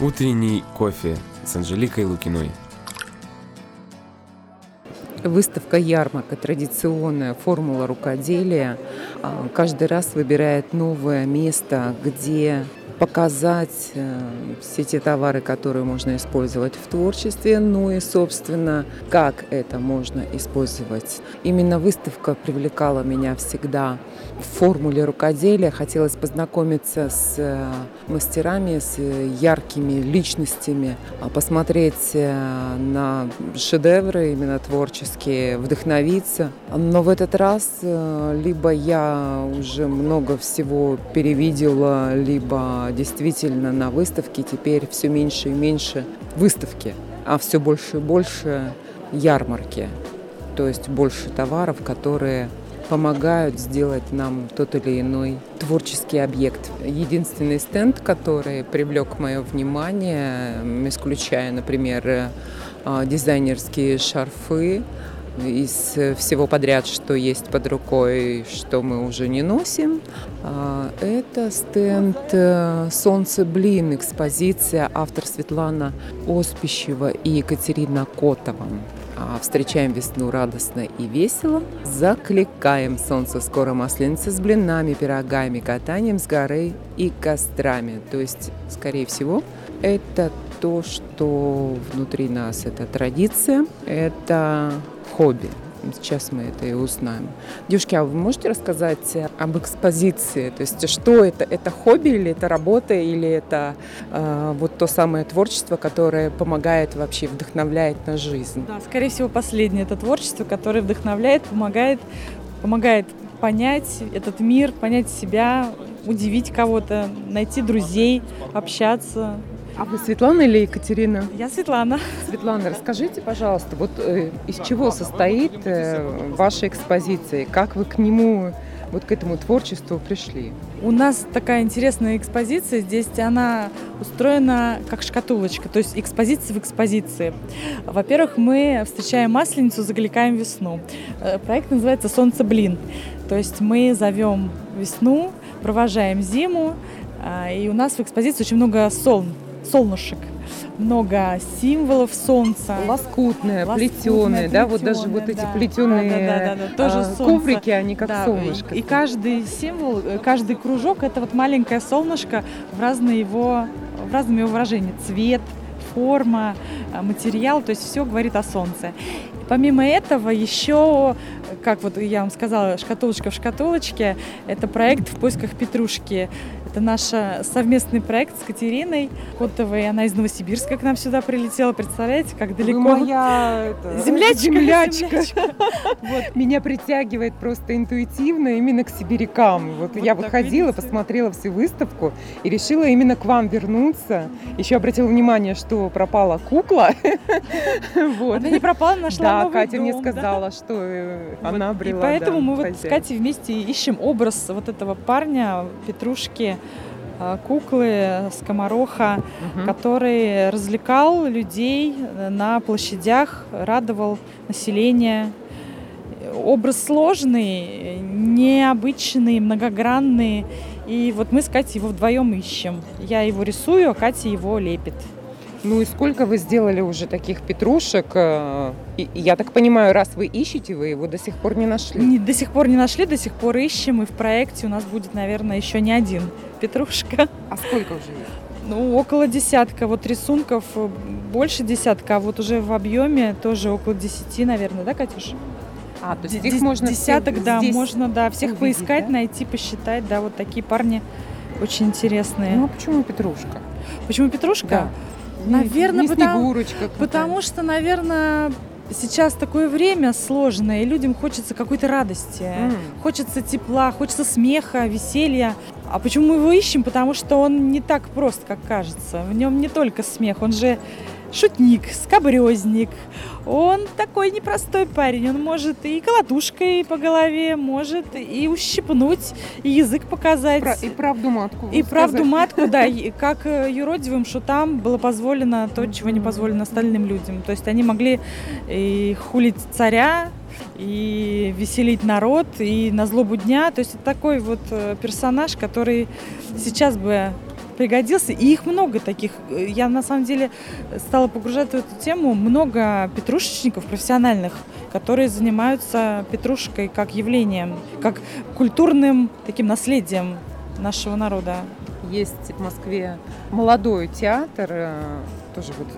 Утренний кофе с Анжеликой Лукиной. Выставка ярмарка, традиционная формула рукоделия, а, каждый раз выбирает новое место, где показать э, все те товары, которые можно использовать в творчестве, ну и, собственно, как это можно использовать. Именно выставка привлекала меня всегда в формуле рукоделия. Хотелось познакомиться с э, мастерами, с яркими личностями, а посмотреть э, на шедевры именно творческие, вдохновиться. Но в этот раз либо я уже много всего перевидела, либо действительно на выставке теперь все меньше и меньше выставки, а все больше и больше ярмарки. То есть больше товаров, которые помогают сделать нам тот или иной творческий объект. Единственный стенд, который привлек мое внимание, исключая, например, э, дизайнерские шарфы, из всего подряд, что есть под рукой, что мы уже не носим. А, это стенд э, «Солнце блин», экспозиция автор Светлана Оспищева и Екатерина Котова. А, встречаем весну радостно и весело. Закликаем солнце скоро масленица с блинами, пирогами, катанием с горы и кострами. То есть, скорее всего, это то, что внутри нас, это традиция, это хобби. Сейчас мы это и узнаем. Девушки, а вы можете рассказать об экспозиции? То есть что это? Это хобби или это работа, или это э, вот то самое творчество, которое помогает вообще, вдохновляет на жизнь? Да, скорее всего, последнее. Это творчество, которое вдохновляет, помогает, помогает понять этот мир, понять себя, удивить кого-то, найти друзей, общаться, а вы Светлана или Екатерина? Я Светлана. Светлана, расскажите, пожалуйста, вот э, из чего состоит э, ваша экспозиция? Как вы к нему, вот к этому творчеству пришли? У нас такая интересная экспозиция. Здесь она устроена как шкатулочка, то есть экспозиция в экспозиции. Во-первых, мы встречаем масленицу, закликаем весну. Э, проект называется «Солнце блин». То есть мы зовем весну, провожаем зиму, а, и у нас в экспозиции очень много солн, солнышек много символов солнца. Лоскутные, плетеные, да, вот даже вот эти да. плетеные да, да, да, да, тоже а, коврики, они как да, солнышко. И, и каждый символ, каждый кружок это вот маленькое солнышко в разные его, в разном его выражении. Цвет, форма, а, материал, то есть все говорит о солнце. Помимо этого, еще, как вот я вам сказала, шкатулочка в шкатулочке, это проект в поисках петрушки. Это наш совместный проект с Катериной Котовой. Она из Новосибирска к нам сюда прилетела. Представляете, как далеко? Вы моя это, землячка. землячка. землячка. Вот. Меня притягивает просто интуитивно именно к сибирякам. Вот, вот я выходила, видите? посмотрела всю выставку и решила именно к вам вернуться. Еще обратила внимание, что пропала кукла. вот. Она не пропала, нашла Да, Катя дом, мне сказала, да? что э, вот. она обрела. И поэтому да, мы вот с Катей вместе ищем образ вот этого парня, Петрушки, Э, куклы скомороха, угу. который развлекал людей на площадях, радовал население. Образ сложный, необычный, многогранный. И вот мы с Катей его вдвоем ищем. Я его рисую, а Катя его лепит. Ну и сколько вы сделали уже таких петрушек? Э, и, я так понимаю, раз вы ищете, вы его до сих пор не нашли? Не, до сих пор не нашли, до сих пор ищем. И в проекте у нас будет, наверное, еще не один петрушка. А сколько уже есть? Ну, около десятка. Вот рисунков э, больше десятка, а вот уже в объеме тоже около десяти, наверное, да, Катюш? А, то есть их можно десяток, да, можно, да, всех увидеть, поискать, да? найти, посчитать, да, вот такие парни очень интересные. Ну, а почему петрушка? Почему петрушка? Да. Наверное, не потому, потому что, наверное, сейчас такое время сложное, и людям хочется какой-то радости, mm. хочется тепла, хочется смеха, веселья. А почему мы его ищем? Потому что он не так прост, как кажется. В нем не только смех, он же шутник, скобрезник. Он такой непростой парень. Он может и колотушкой по голове, может и ущипнуть, и язык показать. Про, и правду матку. И сказать. правду матку, да. Как э, юродивым шутам было позволено то, чего не позволено остальным людям. То есть они могли и хулить царя, и веселить народ, и на злобу дня. То есть это такой вот э, персонаж, который сейчас бы пригодился. И их много таких. Я на самом деле стала погружаться в эту тему. Много петрушечников профессиональных, которые занимаются петрушкой как явлением, как культурным таким наследием нашего народа. Есть в Москве молодой театр, э, тоже вот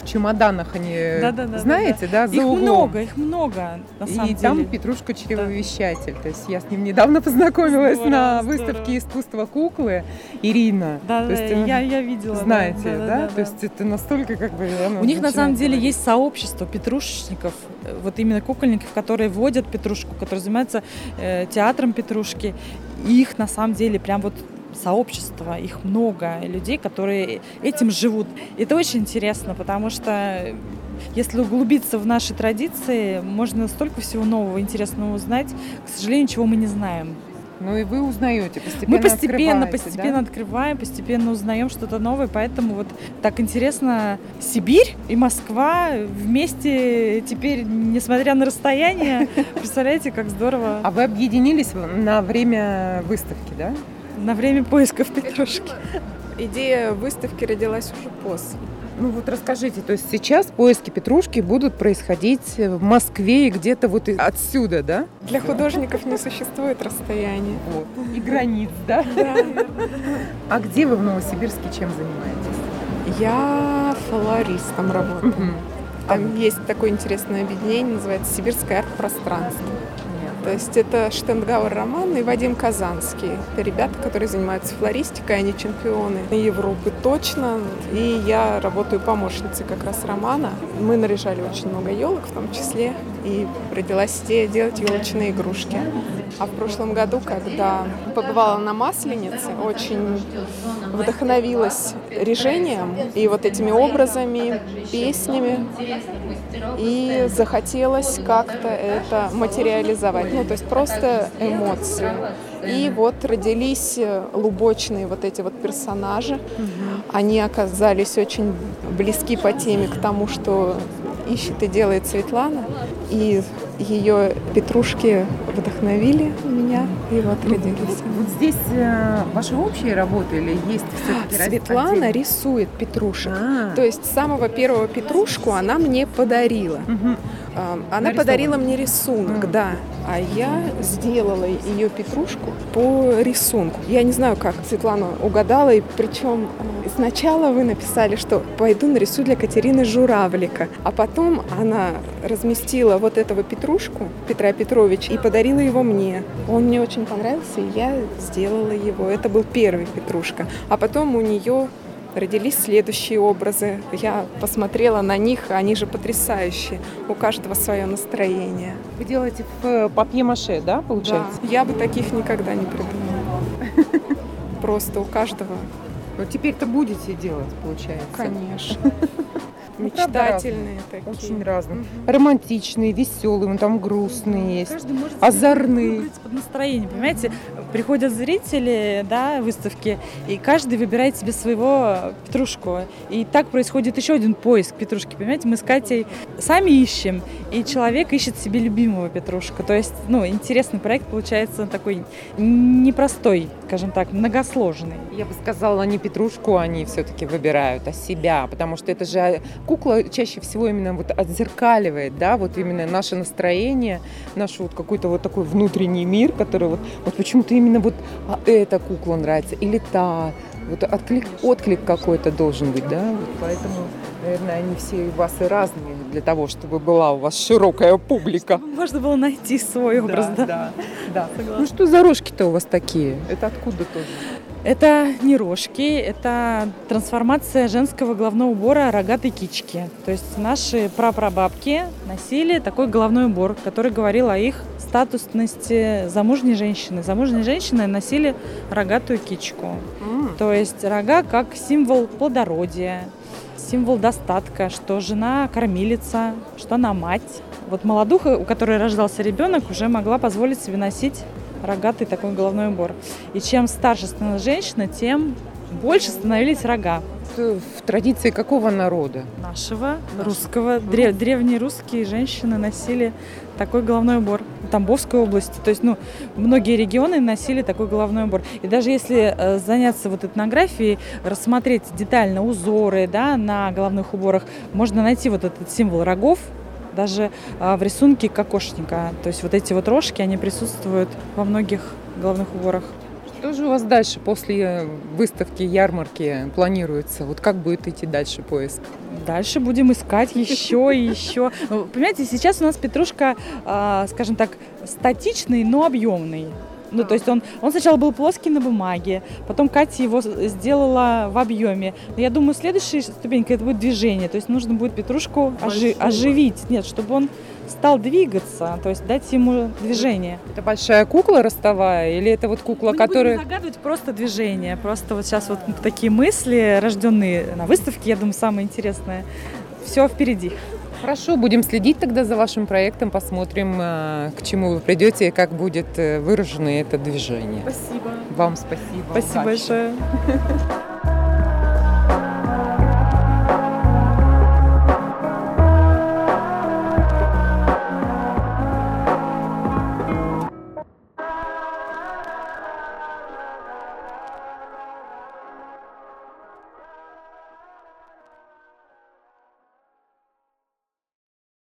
в чемоданах они, да, да, да, знаете, да, да, да за их углом. много, их много, на самом И деле. там Петрушка чревовещатель. Да. То есть я с ним недавно познакомилась здорово, на выставке искусства куклы Ирина. Да, То да, есть, я, я видела. Знаете, да? да, да? да То есть это настолько как бы... У них на самом деле есть сообщество петрушечников, вот именно кукольников, которые водят петрушку, которые занимаются э, театром петрушки. Их на самом деле прям вот сообщество, их много людей, которые этим живут. Это очень интересно, потому что если углубиться в наши традиции, можно столько всего нового, интересного узнать. К сожалению, чего мы не знаем. Ну и вы узнаете, постепенно Мы постепенно, постепенно да? открываем, постепенно узнаем что-то новое, поэтому вот так интересно. Сибирь и Москва вместе теперь, несмотря на расстояние, представляете, как здорово. А вы объединились на время выставки, да? На время поисков петрушки. Идея выставки родилась уже после. Ну вот расскажите, то есть сейчас поиски петрушки будут происходить в Москве и где-то вот отсюда, да? Для художников не существует расстояния. Вот. И границ, да? Да. А где вы в Новосибирске чем занимаетесь? Я флористом работаю. Там есть такое интересное объединение, называется Сибирское арт-пространство. То есть это Штендгауэр Роман и Вадим Казанский. Это ребята, которые занимаются флористикой, они чемпионы Европы точно. И я работаю помощницей как раз Романа. Мы наряжали очень много елок в том числе. И родилась идея делать елочные игрушки. А в прошлом году, когда побывала на Масленице, очень вдохновилась режением и вот этими образами, песнями. И захотелось как-то это материализовать. Ну, то есть просто эмоции. И вот родились лубочные вот эти вот персонажи. Они оказались очень близки по теме к тому, что ищет и делает Светлана. И ее петрушки вдохновили меня, и вот родились. Вот здесь э, ваши общие работы или есть все-таки Светлана отдельно? рисует петрушек. А. То есть самого первого петрушку она мне подарила. Мгм. А, Она подарила мне рисунок, Мгм. да. А я сделала ее петрушку по рисунку. Я не знаю, как Светлана угадала, и причем э, сначала вы написали, что пойду нарисую для Катерины Журавлика, а потом она разместила вот этого петрушку Петра Петровича и подарила его мне. Он мне очень понравился, и я сделала его. Это был первый петрушка. А потом у нее родились следующие образы. Я посмотрела на них, они же потрясающие. У каждого свое настроение. Вы делаете в э, папье-маше, да, получается? Да. Я бы таких никогда не придумала. Просто у каждого, Ну теперь-то будете делать, получается. конечно. Ну, Мечтательные такие. Очень разные. Мгм. Романтичные, веселые, там грустные есть. Каждый может Озорные. под настроение, понимаете? Приходят зрители, да, выставки, и каждый выбирает себе своего петрушку. И так происходит еще один поиск петрушки, понимаете? Мы с Катей сами ищем, и человек ищет себе любимого петрушка. То есть, ну, интересный проект получается такой непростой, скажем так, многосложный. Я бы сказала, не петрушку они все-таки выбирают, а себя, потому что это же кукла чаще всего именно вот отзеркаливает, да, вот именно наше настроение, наш вот какой-то вот такой внутренний мир, который вот, вот почему-то именно вот а, эта кукла нравится или та, вот отклик, отклик какой-то должен быть, да, вот поэтому, наверное, они все у вас и разные для того, чтобы была у вас широкая публика. Можно было найти свой образ, да. да, да. Согласна. Ну что за рожки-то у вас такие? Это откуда тоже? Это не рожки, это трансформация женского головного убора рогатой кички. То есть наши прапрабабки носили такой головной убор, который говорил о их статусности замужней женщины. Замужние женщины носили рогатую кичку. То есть рога как символ плодородия, символ достатка, что жена кормилица, что она мать. Вот молодуха, у которой рождался ребенок, уже могла позволить себе носить рогатый такой головной убор. И чем старше становилась женщина, тем больше становились рога в традиции какого народа? нашего русского. Дре- древние русские женщины носили такой головной убор. Тамбовской области. То есть, ну, многие регионы носили такой головной убор. И даже если э, заняться вот этнографией, рассмотреть детально узоры, да, на головных уборах, можно найти вот этот символ рогов, даже э, в рисунке кокошника. То есть вот эти вот рожки, они присутствуют во многих головных уборах. Что же у вас дальше после выставки, ярмарки планируется? Вот как будет идти дальше поиск? Дальше будем искать еще и еще. Ну, понимаете, сейчас у нас петрушка, а, скажем так, статичный, но объемный. Ну, то есть он, он сначала был плоский на бумаге, потом Катя его сделала в объеме. Но я думаю, следующая ступенька это будет движение. То есть нужно будет петрушку ожи, оживить. Нет, чтобы он стал двигаться, то есть дать ему движение. Это большая кукла ростовая или это вот кукла, Мы которая... Будем загадывать просто движение. Просто вот сейчас вот такие мысли, рожденные на выставке, я думаю, самое интересное. Все впереди. Хорошо, будем следить тогда за вашим проектом, посмотрим, э, к чему вы придете и как будет э, выражено это движение. Спасибо. Вам спасибо. Спасибо Удачи. большое.